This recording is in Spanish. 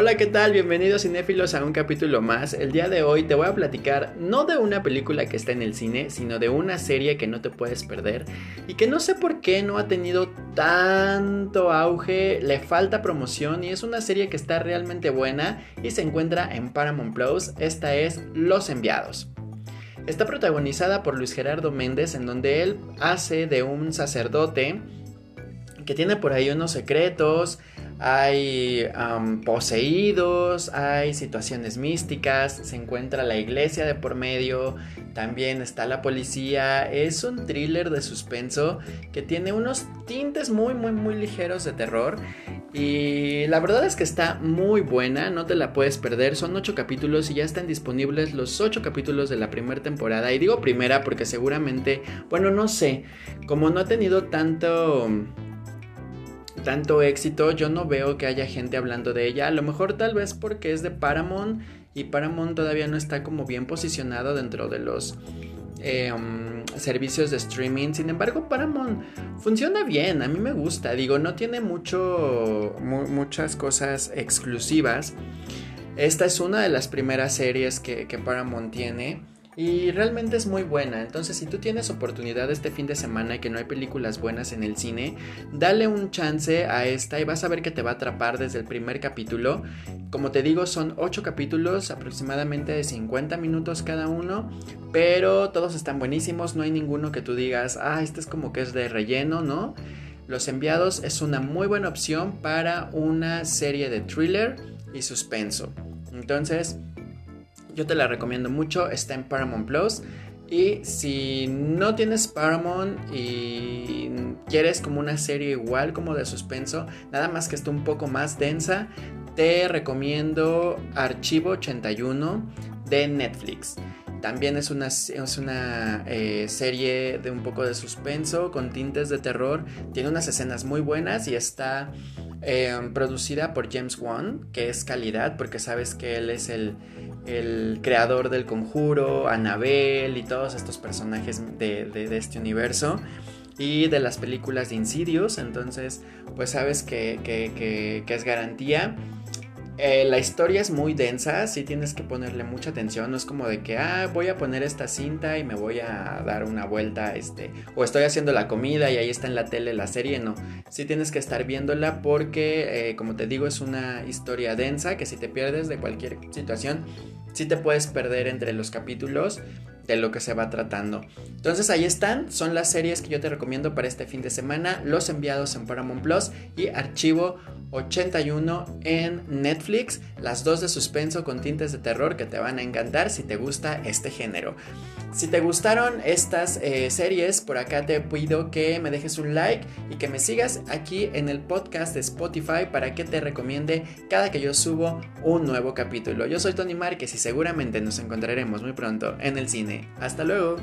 Hola, ¿qué tal? Bienvenidos cinéfilos a un capítulo más. El día de hoy te voy a platicar no de una película que está en el cine, sino de una serie que no te puedes perder y que no sé por qué no ha tenido tanto auge, le falta promoción y es una serie que está realmente buena y se encuentra en Paramount Plus. Esta es Los Enviados. Está protagonizada por Luis Gerardo Méndez en donde él hace de un sacerdote que tiene por ahí unos secretos, hay poseídos, hay situaciones místicas, se encuentra la iglesia de por medio, también está la policía, es un thriller de suspenso que tiene unos tintes muy muy muy ligeros de terror y la verdad es que está muy buena, no te la puedes perder, son ocho capítulos y ya están disponibles los ocho capítulos de la primera temporada. Y digo primera porque seguramente, bueno no sé, como no ha tenido tanto tanto éxito, yo no veo que haya gente hablando de ella. A lo mejor tal vez porque es de Paramount y Paramount todavía no está como bien posicionado dentro de los eh, um, servicios de streaming. Sin embargo, Paramount funciona bien, a mí me gusta. Digo, no tiene mucho, muchas cosas exclusivas. Esta es una de las primeras series que, que Paramount tiene. Y realmente es muy buena. Entonces, si tú tienes oportunidad este fin de semana y que no hay películas buenas en el cine, dale un chance a esta y vas a ver que te va a atrapar desde el primer capítulo. Como te digo, son 8 capítulos, aproximadamente de 50 minutos cada uno. Pero todos están buenísimos. No hay ninguno que tú digas, ah, este es como que es de relleno, ¿no? Los enviados es una muy buena opción para una serie de thriller y suspenso. Entonces, yo te la recomiendo mucho, está en Paramount Plus. Y si no tienes Paramount y quieres como una serie igual como de suspenso, nada más que esté un poco más densa, te recomiendo Archivo 81 de Netflix. También es una, es una eh, serie de un poco de suspenso con tintes de terror. Tiene unas escenas muy buenas y está eh, producida por James Wan, que es calidad porque sabes que él es el, el creador del conjuro, Annabelle y todos estos personajes de, este universo. Y de las películas de Insidious, entonces pues sabes que, que es garantía. Eh, la historia es muy densa, sí tienes que ponerle mucha atención, no es como de que, ah, voy a poner esta cinta y me voy a dar una vuelta, este, o estoy haciendo la comida y ahí está en la tele la serie, no, sí tienes que estar viéndola porque, eh, como te digo, es una historia densa que si te pierdes de cualquier situación, sí te puedes perder entre los capítulos de lo que se va tratando. Entonces ahí están, son las series que yo te recomiendo para este fin de semana, Los enviados en Paramount Plus y Archivo 81 en Netflix, las dos de suspenso con tintes de terror que te van a encantar si te gusta este género. Si te gustaron estas eh, series, por acá te pido que me dejes un like y que me sigas aquí en el podcast de Spotify para que te recomiende cada que yo subo un nuevo capítulo. Yo soy Tony Márquez y seguramente nos encontraremos muy pronto en el cine. Hasta luego.